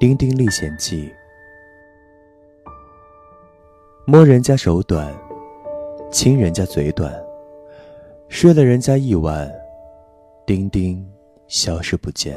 丁丁历险记。摸人家手短亲人家嘴短睡了人家一晚丁丁消失不见。